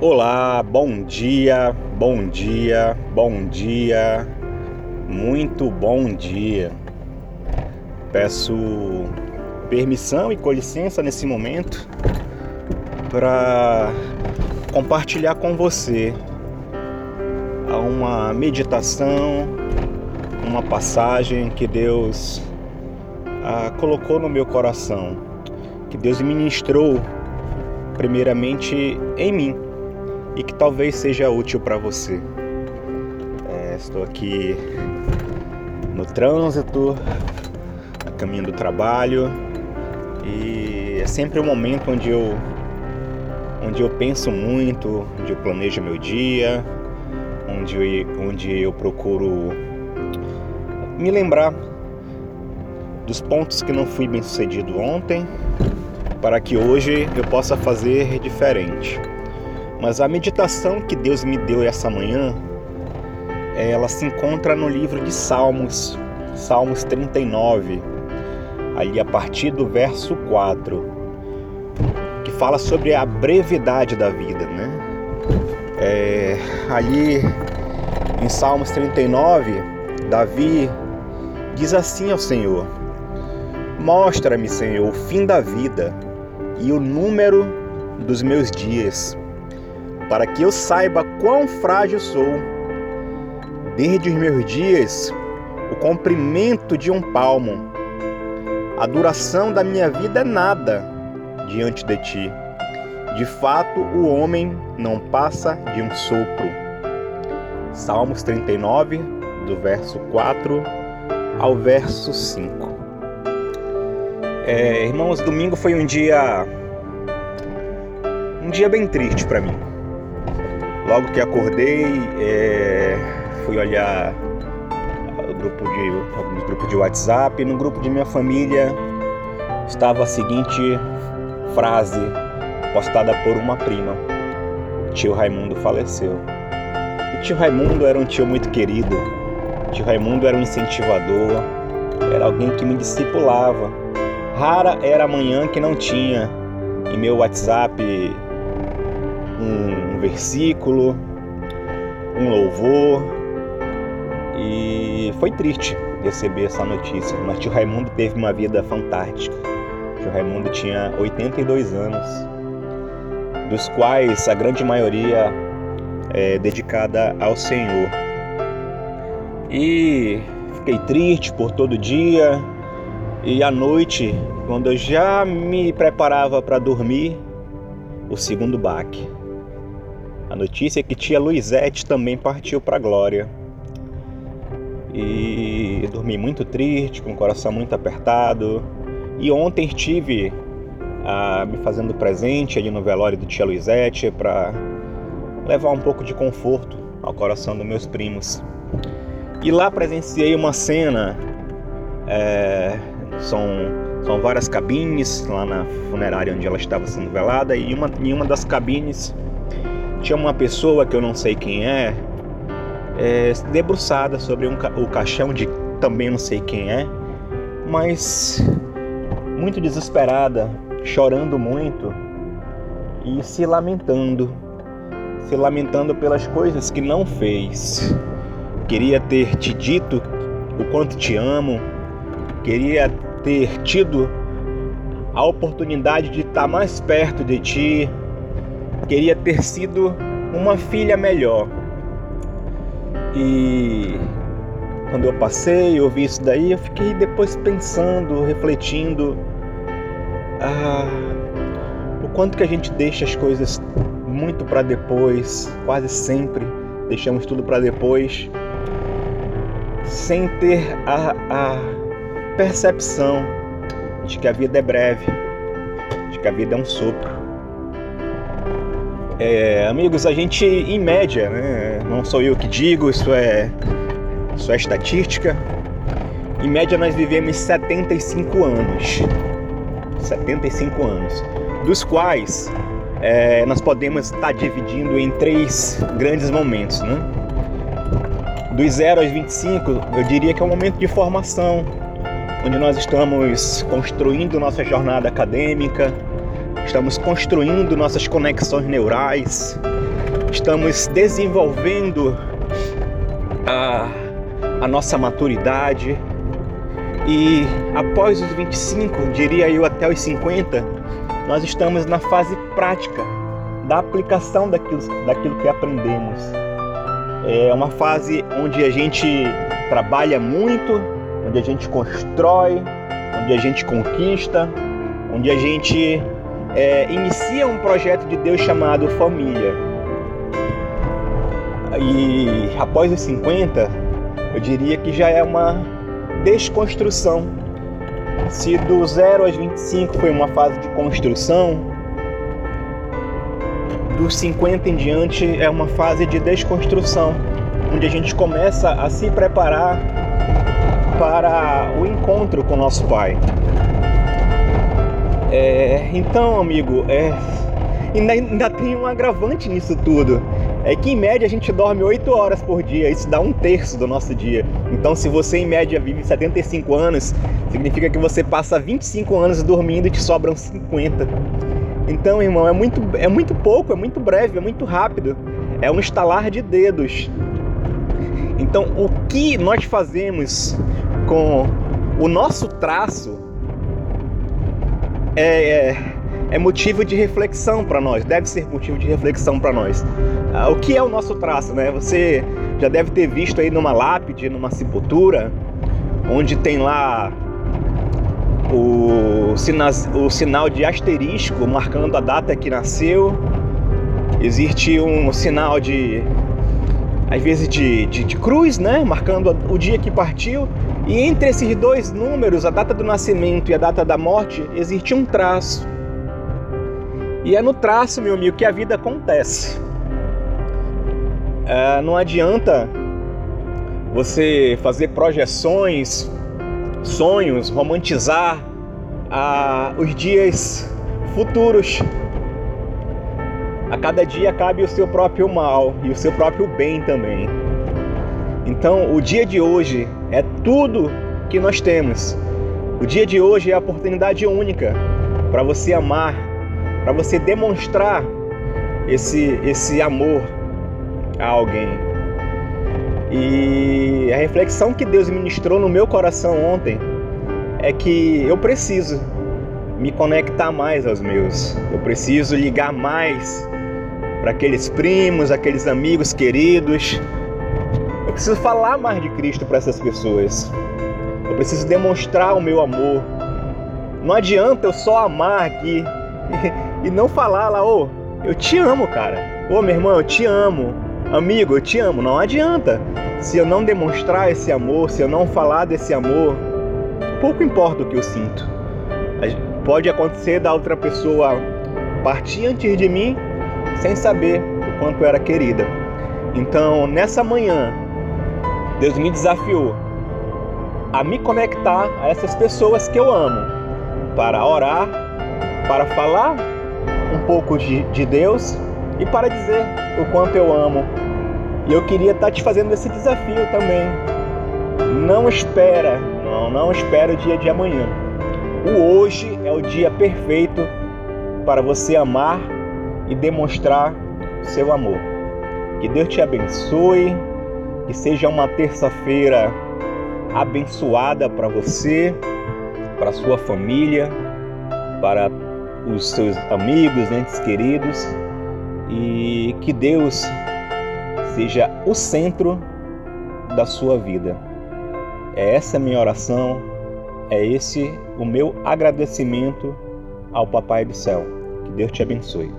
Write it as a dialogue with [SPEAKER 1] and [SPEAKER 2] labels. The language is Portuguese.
[SPEAKER 1] Olá, bom dia, bom dia, bom dia, muito bom dia. Peço permissão e com licença nesse momento para compartilhar com você uma meditação, uma passagem que Deus ah, colocou no meu coração, que Deus ministrou primeiramente em mim e que talvez seja útil para você. É, estou aqui no trânsito, a caminho do trabalho e é sempre um momento onde eu onde eu penso muito, onde eu planejo meu dia, onde eu, onde eu procuro me lembrar dos pontos que não fui bem sucedido ontem, para que hoje eu possa fazer diferente. Mas a meditação que Deus me deu essa manhã, ela se encontra no livro de Salmos, Salmos 39, ali a partir do verso 4, que fala sobre a brevidade da vida, né? É, ali em Salmos 39, Davi diz assim ao Senhor: Mostra-me, Senhor, o fim da vida e o número dos meus dias para que eu saiba quão frágil sou. Desde os meus dias, o comprimento de um palmo, a duração da minha vida é nada diante de ti. De fato, o homem não passa de um sopro. Salmos 39, do verso 4 ao verso 5. É, irmãos, domingo foi um dia um dia bem triste para mim. Logo que acordei, é, fui olhar o grupo de, alguns grupos de WhatsApp. No grupo de minha família estava a seguinte frase postada por uma prima: Tio Raimundo faleceu. E tio Raimundo era um tio muito querido. Tio Raimundo era um incentivador, era alguém que me discipulava. Rara era a manhã que não tinha em meu WhatsApp um versículo, um louvor. E foi triste receber essa notícia, mas tio Raimundo teve uma vida fantástica. Tio Raimundo tinha 82 anos, dos quais a grande maioria é dedicada ao Senhor. E fiquei triste por todo dia. E à noite, quando eu já me preparava para dormir, o segundo baque. A notícia é que tia Luizete também partiu para a glória. E dormi muito triste, com o coração muito apertado. E ontem estive ah, me fazendo presente ali no velório do tia Luizete para levar um pouco de conforto ao coração dos meus primos. E lá presenciei uma cena, é, são, são várias cabines lá na funerária onde ela estava sendo velada, e uma, em uma das cabines tinha uma pessoa que eu não sei quem é, é debruçada sobre um, o caixão de também não sei quem é, mas muito desesperada, chorando muito e se lamentando, se lamentando pelas coisas que não fez. Queria ter te dito o quanto te amo, queria ter tido a oportunidade de estar mais perto de ti, queria ter sido uma filha melhor. E quando eu passei, eu vi isso daí, eu fiquei depois pensando, refletindo ah, o quanto que a gente deixa as coisas muito para depois, quase sempre deixamos tudo para depois, sem ter a, a percepção de que a vida é breve, de que a vida é um sopro. É, amigos, a gente, em média, né, não sou eu que digo, isso é, isso é estatística, em média nós vivemos 75 anos. 75 anos. Dos quais é, nós podemos estar dividindo em três grandes momentos. Né? Dos 0 aos 25, eu diria que é um momento de formação, onde nós estamos construindo nossa jornada acadêmica, estamos construindo nossas conexões neurais, estamos desenvolvendo a, a nossa maturidade e após os 25, diria eu até os 50, nós estamos na fase prática da aplicação daquilo, daquilo que aprendemos. É uma fase onde a gente trabalha muito, onde a gente constrói, onde a gente conquista, onde a gente é, inicia um projeto de Deus chamado família. E após os 50, eu diria que já é uma desconstrução. Se do 0 aos 25 foi uma fase de construção, dos 50 em diante é uma fase de desconstrução, onde a gente começa a se preparar para o encontro com nosso Pai. É, então, amigo, é, ainda, ainda tem um agravante nisso tudo. É que em média a gente dorme 8 horas por dia, isso dá um terço do nosso dia. Então, se você em média vive 75 anos, significa que você passa 25 anos dormindo e te sobram 50. Então, irmão, é muito, é muito pouco, é muito breve, é muito rápido. É um estalar de dedos. Então, o que nós fazemos com o nosso traço é, é, é motivo de reflexão para nós, deve ser motivo de reflexão para nós. Ah, o que é o nosso traço, né? Você já deve ter visto aí numa lápide, numa sepultura, onde tem lá o, sina o sinal de asterisco marcando a data que nasceu. Existe um sinal de às vezes de, de, de, cruz, né? Marcando o dia que partiu. E entre esses dois números, a data do nascimento e a data da morte, existe um traço. E é no traço, meu amigo, que a vida acontece. É, não adianta você fazer projeções, sonhos, romantizar ah, os dias futuros a cada dia cabe o seu próprio mal e o seu próprio bem também. Então, o dia de hoje é tudo que nós temos. O dia de hoje é a oportunidade única para você amar, para você demonstrar esse, esse amor a alguém. E a reflexão que Deus ministrou no meu coração ontem é que eu preciso me conectar mais aos meus, eu preciso ligar mais para aqueles primos, aqueles amigos queridos. Preciso falar mais de Cristo para essas pessoas. Eu preciso demonstrar o meu amor. Não adianta eu só amar aqui e não falar lá, ô, oh, eu te amo, cara. Ô, oh, meu irmão, eu te amo. Amigo, eu te amo. Não adianta. Se eu não demonstrar esse amor, se eu não falar desse amor, pouco importa o que eu sinto. Pode acontecer da outra pessoa partir antes de mim sem saber o quanto era querida. Então, nessa manhã, Deus me desafiou a me conectar a essas pessoas que eu amo, para orar, para falar um pouco de, de Deus e para dizer o quanto eu amo. E eu queria estar te fazendo esse desafio também. Não espera, não, não espera o dia de amanhã. O hoje é o dia perfeito para você amar e demonstrar seu amor. Que Deus te abençoe, que seja uma terça-feira abençoada para você, para sua família, para os seus amigos, entes queridos e que Deus seja o centro da sua vida. É essa a minha oração, é esse o meu agradecimento ao Papai do Céu. Que Deus te abençoe.